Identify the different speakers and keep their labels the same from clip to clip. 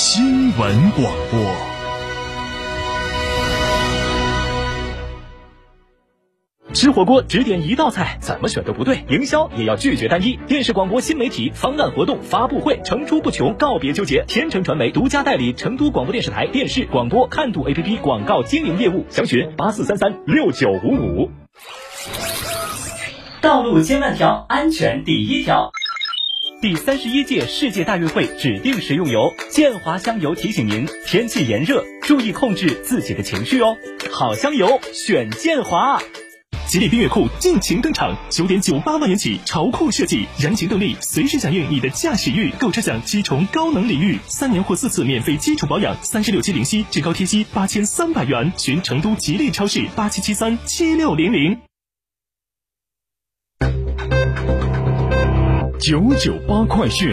Speaker 1: 新闻广播。
Speaker 2: 吃火锅只点一道菜，怎么选都不对。营销也要拒绝单一。电视广播新媒体方案活动发布会层出不穷，告别纠结。天成传媒独家代理成都广播电视台电视广播看度 APP 广告经营业务，详询八四三三六九五五。道路千万条，安全第一条。第三十一届世界大运会指定食用油建华香油提醒您：天气炎热，注意控制自己的情绪哦。好香油，选建华。吉利缤越酷尽情登场，九点九八万元起，潮酷设计，燃情动力，随时响应你的驾驶欲。购车享七重高能礼遇，三年或四次免费基础保养，三十六期零息，至高贴息八千三百元。寻成都吉利超市八七七三七六零零。
Speaker 1: 九九八快讯，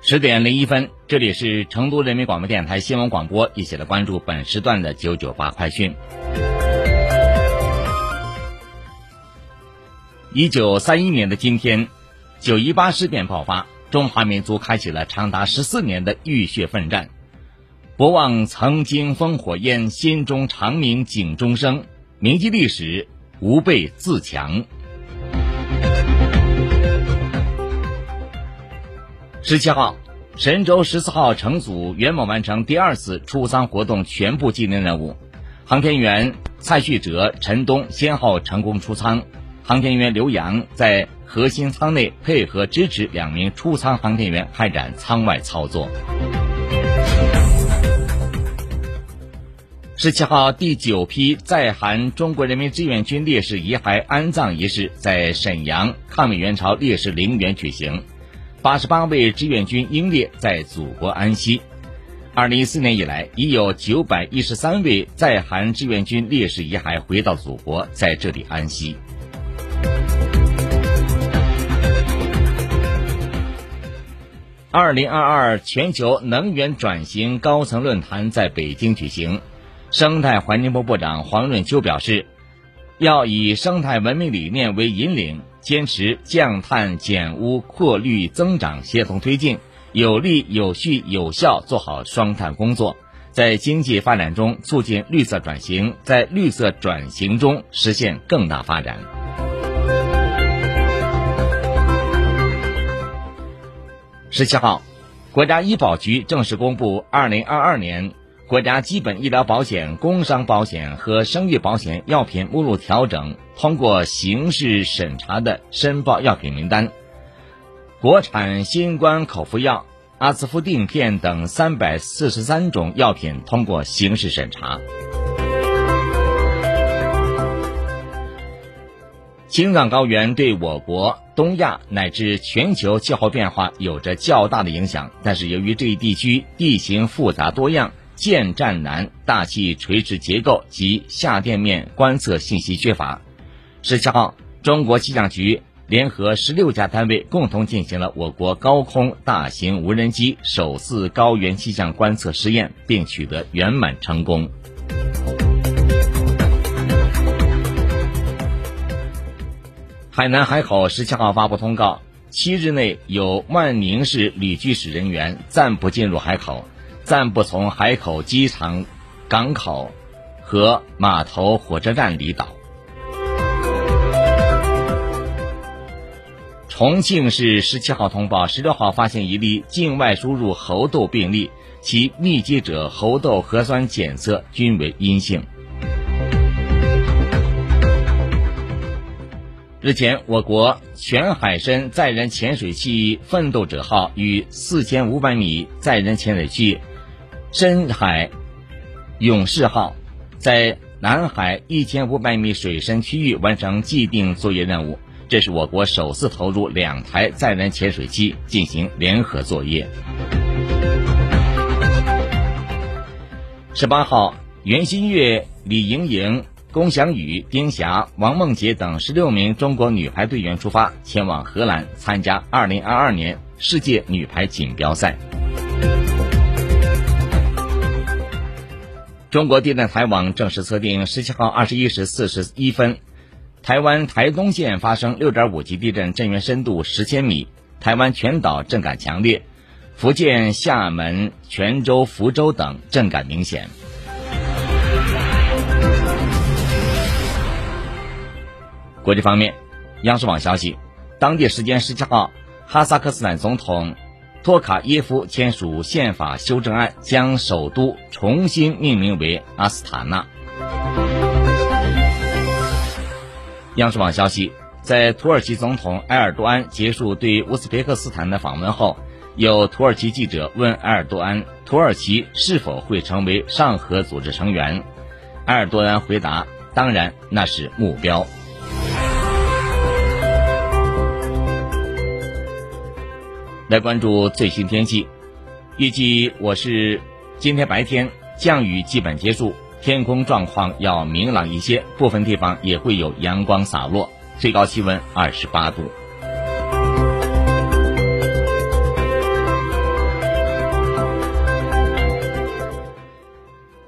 Speaker 3: 十点零一分，这里是成都人民广播电台新闻广播，一起来关注本时段的九九八快讯。一九三一年的今天，九一八事变爆发，中华民族开启了长达十四年的浴血奋战。不忘曾经烽火烟，心中长鸣警钟声，铭记历史。吾辈自强。十七号，神舟十四号乘组圆满完成第二次出舱活动全部技能任务，航天员蔡旭哲、陈冬先后成功出舱，航天员刘洋在核心舱内配合支持两名出舱航天员开展舱外操作。十七号，第九批在韩中国人民志愿军烈士遗骸安葬仪式在沈阳抗美援朝烈士陵园举行，八十八位志愿军英烈在祖国安息。二零一四年以来，已有九百一十三位在韩志愿军烈士遗骸回到祖国，在这里安息。二零二二全球能源转型高层论坛在北京举行。生态环境部部长黄润秋表示，要以生态文明理念为引领，坚持降碳减污、扩绿增长协同推进，有力、有序、有效做好双碳工作，在经济发展中促进绿色转型，在绿色转型中实现更大发展。十七号，国家医保局正式公布二零二二年。国家基本医疗保险、工伤保险和生育保险药品目录调整通过形式审查的申报药品名单，国产新冠口服药、阿司夫定片等三百四十三种药品通过形式审查。青藏高原对我国、东亚乃至全球气候变化有着较大的影响，但是由于这一地区地形复杂多样。建站难，大气垂直结构及下垫面观测信息缺乏。十七号，中国气象局联合十六家单位共同进行了我国高空大型无人机首次高原气象观测试验，并取得圆满成功。海南海口十七号发布通告，七日内有万宁市旅居史人员暂不进入海口。暂不从海口机场、港口和码头、火车站离岛。重庆市十七号通报，十六号发现一例境外输入猴痘病例，其密接者猴痘核酸检测均为阴性。日前，我国全海深载人潜水器“奋斗者号”与四千五百米载人潜水器。深海勇士号在南海一千五百米水深区域完成既定作业任务，这是我国首次投入两台载人潜水机进行联合作业。十八号，袁心玥、李盈莹、龚翔宇、丁霞、王梦洁等十六名中国女排队员出发，前往荷兰参加二零二二年世界女排锦标赛。中国地震台网正式测定，十七号二十一时四十一分，台湾台东县发生六点五级地震，震源深度十千米，台湾全岛震感强烈，福建厦门、泉州、福州等震感明显。国际方面，央视网消息，当地时间十七号，哈萨克斯坦总统。托卡耶夫签署宪法修正案，将首都重新命名为阿斯塔纳。央视网消息，在土耳其总统埃尔多安结束对乌兹别克斯坦的访问后，有土耳其记者问埃尔多安：“土耳其是否会成为上合组织成员？”埃尔多安回答：“当然，那是目标。”来关注最新天气，预计我是今天白天降雨基本结束，天空状况要明朗一些，部分地方也会有阳光洒落，最高气温二十八度。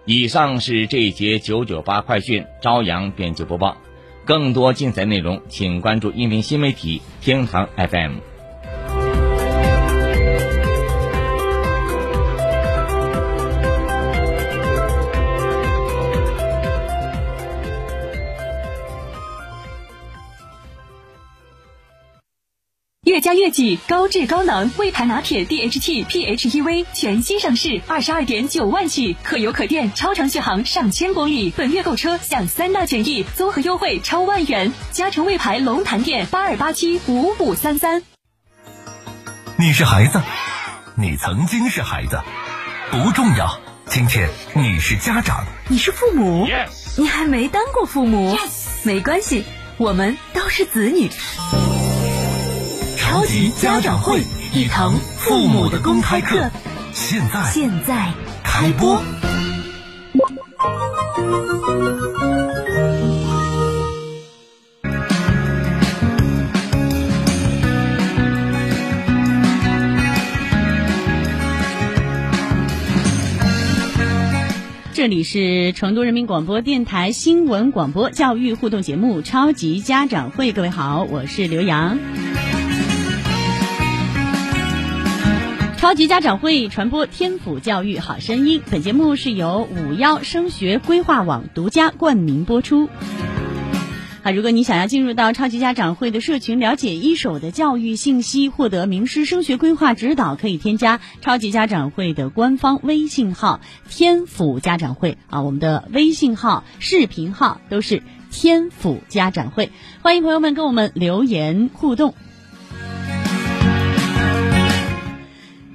Speaker 3: 以上是这一节九九八快讯朝阳编辑播报，更多精彩内容请关注音频新媒体天堂 FM。
Speaker 4: 越加越己高质高能魏牌拿铁 DHT PHEV 全新上市，二十二点九万起，可油可电，超长续航上千公里。本月购车享三大权益，综合优惠超万元。嘉诚魏牌龙潭店八二八七五五三三。
Speaker 5: 你是孩子，你曾经是孩子，不重要。今天你是家长，
Speaker 4: 你是父母，你还没当过父母，没关系，我们都是子女。
Speaker 5: 超级家长会，一堂父母的公开课，现在
Speaker 4: 现在
Speaker 5: 开播。
Speaker 6: 这里是成都人民广播电台新闻广播教育互动节目《超级家长会》，各位好，我是刘洋。超级家长会传播天府教育好声音，本节目是由五幺升学规划网独家冠名播出。啊，如果你想要进入到超级家长会的社群，了解一手的教育信息，获得名师升学规划指导，可以添加超级家长会的官方微信号“天府家长会”啊，我们的微信号、视频号都是“天府家长会”，欢迎朋友们跟我们留言互动。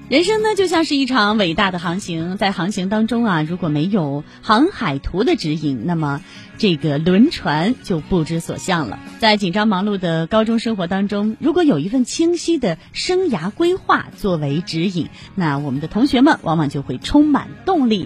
Speaker 6: 人生呢，就像是一场伟大的航行，在航行当中啊，如果没有航海图的指引，那么这个轮船就不知所向了。在紧张忙碌的高中生活当中，如果有一份清晰的生涯规划作为指引，那我们的同学们往往就会充满动力。